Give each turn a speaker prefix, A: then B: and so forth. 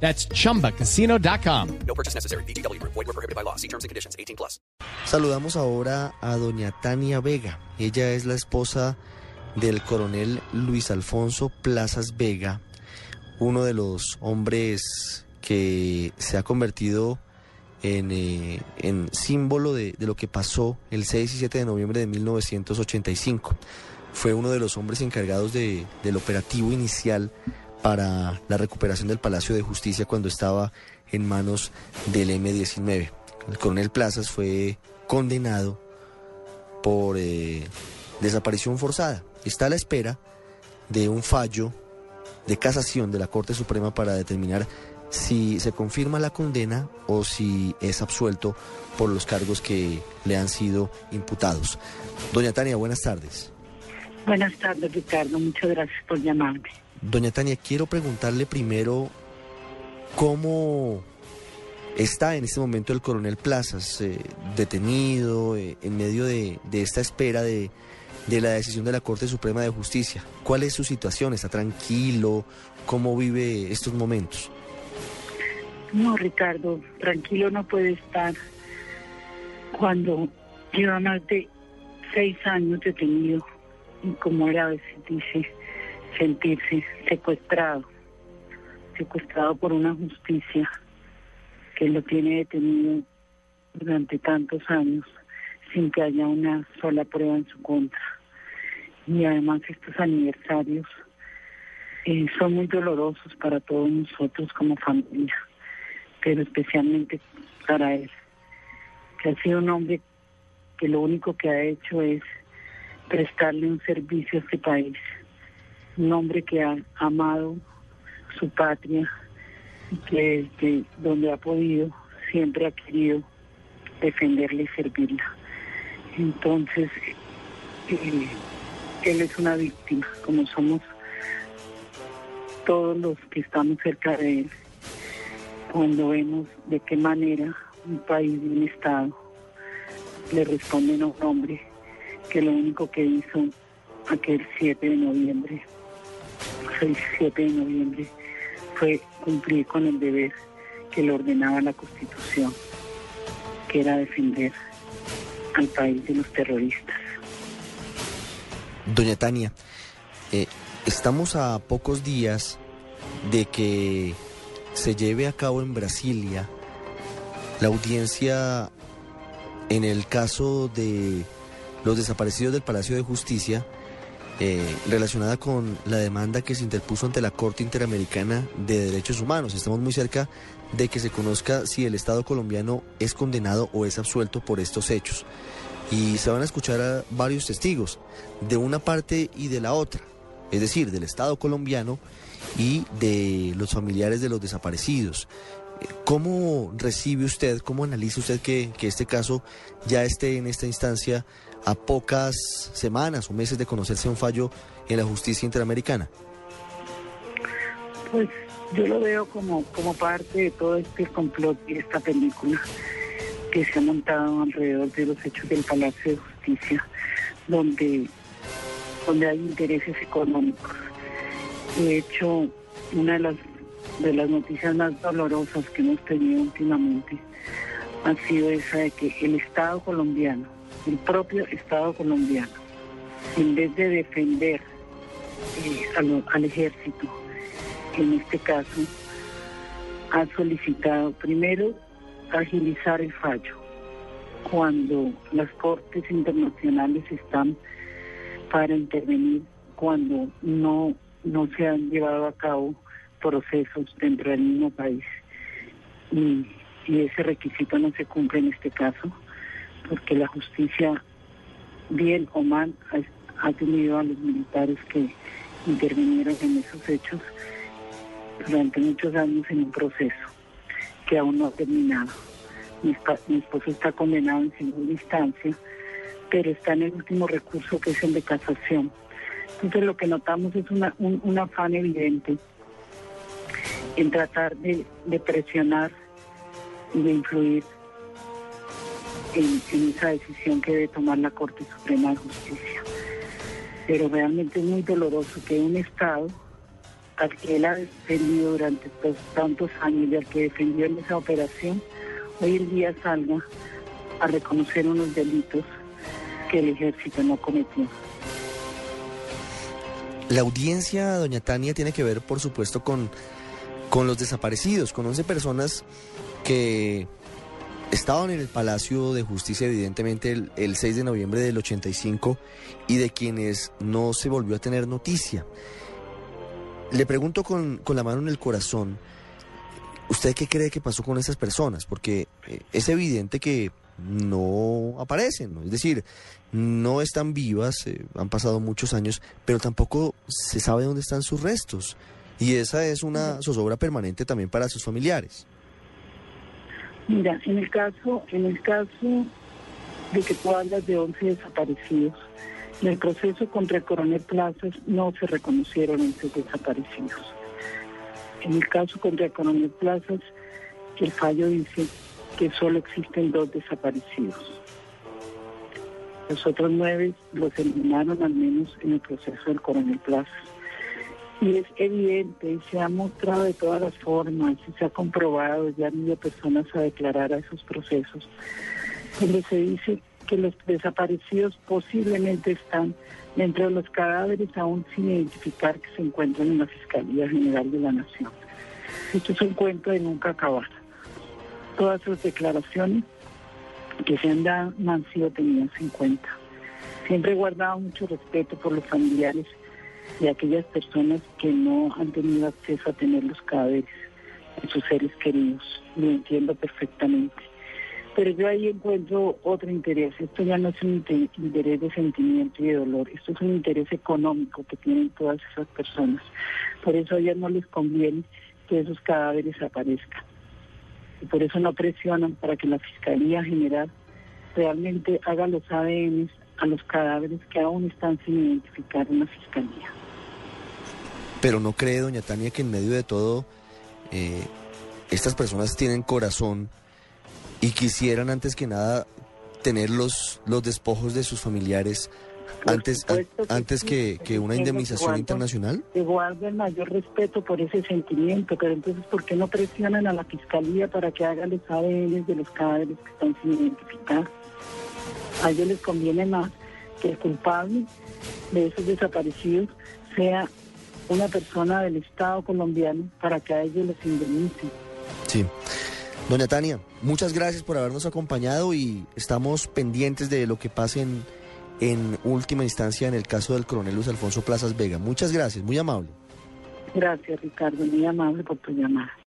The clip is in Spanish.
A: That's chumbacasino.com.
B: No purchase necessary. BGW. Void were prohibited by law. See terms and conditions. 18 plus.
C: Saludamos ahora a doña Tania Vega. Ella es la esposa del coronel Luis Alfonso Plazas Vega, uno de los hombres que se ha convertido en, eh, en símbolo de, de lo que pasó el 6 y 7 de noviembre de 1985. Fue uno de los hombres encargados de- del operativo inicial para la recuperación del Palacio de Justicia cuando estaba en manos del M-19. El coronel Plazas fue condenado por eh, desaparición forzada. Está a la espera de un fallo de casación de la Corte Suprema para determinar si se confirma la condena o si es absuelto por los cargos que le han sido imputados. Doña Tania, buenas tardes.
D: Buenas tardes, Ricardo. Muchas gracias por llamarme.
C: Doña Tania, quiero preguntarle primero cómo está en este momento el coronel Plazas eh, detenido eh, en medio de, esta espera de, la decisión de la Corte Suprema de Justicia. ¿Cuál es su situación? ¿Está tranquilo? ¿Cómo vive estos momentos?
D: No, Ricardo, tranquilo no puede estar cuando lleva más de seis años detenido y como él a veces dice, sentirse secuestrado, secuestrado por una justicia que lo tiene detenido durante tantos años sin que haya una sola prueba en su contra. Y además estos aniversarios eh, son muy dolorosos para todos nosotros como familia, pero especialmente para él, que ha sido un hombre que lo único que ha hecho es prestarle un servicio a este país, un hombre que ha amado su patria que desde donde ha podido siempre ha querido defenderla y servirla. Entonces, eh, él es una víctima, como somos todos los que estamos cerca de él, cuando vemos de qué manera un país y un Estado le responden a un hombre que lo único que hizo aquel 7 de noviembre, 6, 7 de noviembre, fue cumplir con el deber que le ordenaba la Constitución, que era defender al país de los terroristas.
C: Doña Tania, eh, estamos a pocos días de que se lleve a cabo en Brasilia la audiencia en el caso de los desaparecidos del Palacio de Justicia eh, relacionada con la demanda que se interpuso ante la Corte Interamericana de Derechos Humanos. Estamos muy cerca de que se conozca si el Estado colombiano es condenado o es absuelto por estos hechos. Y se van a escuchar varios testigos, de una parte y de la otra, es decir, del Estado colombiano y de los familiares de los desaparecidos. ¿Cómo recibe usted, cómo analiza usted que, que este caso ya esté en esta instancia a pocas semanas o meses de conocerse un fallo en la justicia interamericana?
D: Pues yo lo veo como, como parte de todo este complot y esta película que se ha montado alrededor de los hechos del Palacio de Justicia, donde, donde hay intereses económicos. De hecho, una de las, de las noticias más dolorosas que hemos tenido últimamente ha sido esa de que el Estado colombiano, el propio Estado colombiano, en vez de defender eh, a lo- al ejército, en este caso, ha solicitado primero agilizar el fallo cuando las cortes internacionales están para intervenir cuando no, no se han llevado a cabo procesos dentro del mismo país. Y, y ese requisito no se cumple en este caso, porque la justicia, bien o mal, ha, tenido a los militares que intervinieron en esos hechos durante muchos años en un proceso que aún no ha terminado. Mi, esposo está condenado en segunda instancia, pero está en el último recurso que es el de casación. Entonces lo que notamos es una, un, un afán evidente en tratar de presionar y de influir en, en esa decisión que debe tomar la Corte Suprema de Justicia. Pero realmente es muy doloroso que un Estado al que él ha defendido durante estos tantos años y al que defendió en esa operación, hoy en día salga a reconocer unos delitos que el ejército no cometió.
C: La audiencia, doña Tania, tiene que ver, por supuesto, con, con los desaparecidos, con 11 personas que estaban en el Palacio de Justicia, evidentemente, el, el 6 de noviembre del 85 y de quienes no se volvió a tener noticia. Le pregunto con, con la mano en el corazón, ¿usted qué cree que pasó con esas personas? Porque eh, es evidente que no aparecen, ¿no? es decir, no están vivas, eh, han pasado muchos años, pero tampoco se sabe dónde están sus restos. Y esa es una zozobra permanente también para sus familiares.
D: Mira, en el caso, en el caso de que tú hablas de 11 desaparecidos, en el proceso contra el coronel Plazas no se reconocieron 11 desaparecidos. En el caso contra el coronel Plazas, el fallo dice que solo existen dos desaparecidos. Los otros nueve los eliminaron al menos en el proceso del coronel Plazas. Y es evidente, y se ha mostrado de todas las formas, y se ha comprobado, ya han ido personas a declarar a esos procesos, donde se dice que los desaparecidos posiblemente están dentro de los cadáveres aún sin identificar que se encuentran en la Fiscalía General de la Nación. Esto es un cuento de nunca acabar. Todas sus declaraciones que se han dado no han sido tenidas en cuenta. Siempre he guardado mucho respeto por los familiares de aquellas personas que no han tenido acceso a tener los cadáveres de sus seres queridos. Lo entiendo perfectamente. Pero yo ahí encuentro otro interés. Esto ya no es un inter- interés de sentimiento y de dolor. Esto es un interés económico que tienen todas esas personas. Por eso a ellas no les conviene que esos cadáveres aparezcan. Y por eso no presionan para que la Fiscalía General realmente haga los ADN a los cadáveres que aún están sin identificar en la Fiscalía.
C: Pero no cree, doña Tania, que en medio de todo eh, estas personas tienen corazón y quisieran antes que nada tener los, los despojos de sus familiares
D: Por
C: antes,
D: que
C: antes
D: sí,
C: que, que una indemnización internacional.
D: que guardo el mayor respeto por ese sentimiento, pero entonces, ¿por qué no presionan a la Fiscalía para que haga los ADN de los cadáveres que están sin identificar? A ellos les conviene más que el culpable de esos desaparecidos sea una persona del Estado colombiano para que a ellos les indemnicen.
C: Sí. Doña Tania, muchas gracias por habernos acompañado y estamos pendientes de lo que pase en, en última instancia en el caso del coronel Luis Alfonso Plazas Vega. Muchas gracias, muy amable.
D: Gracias, Ricardo, muy amable por tu llamada.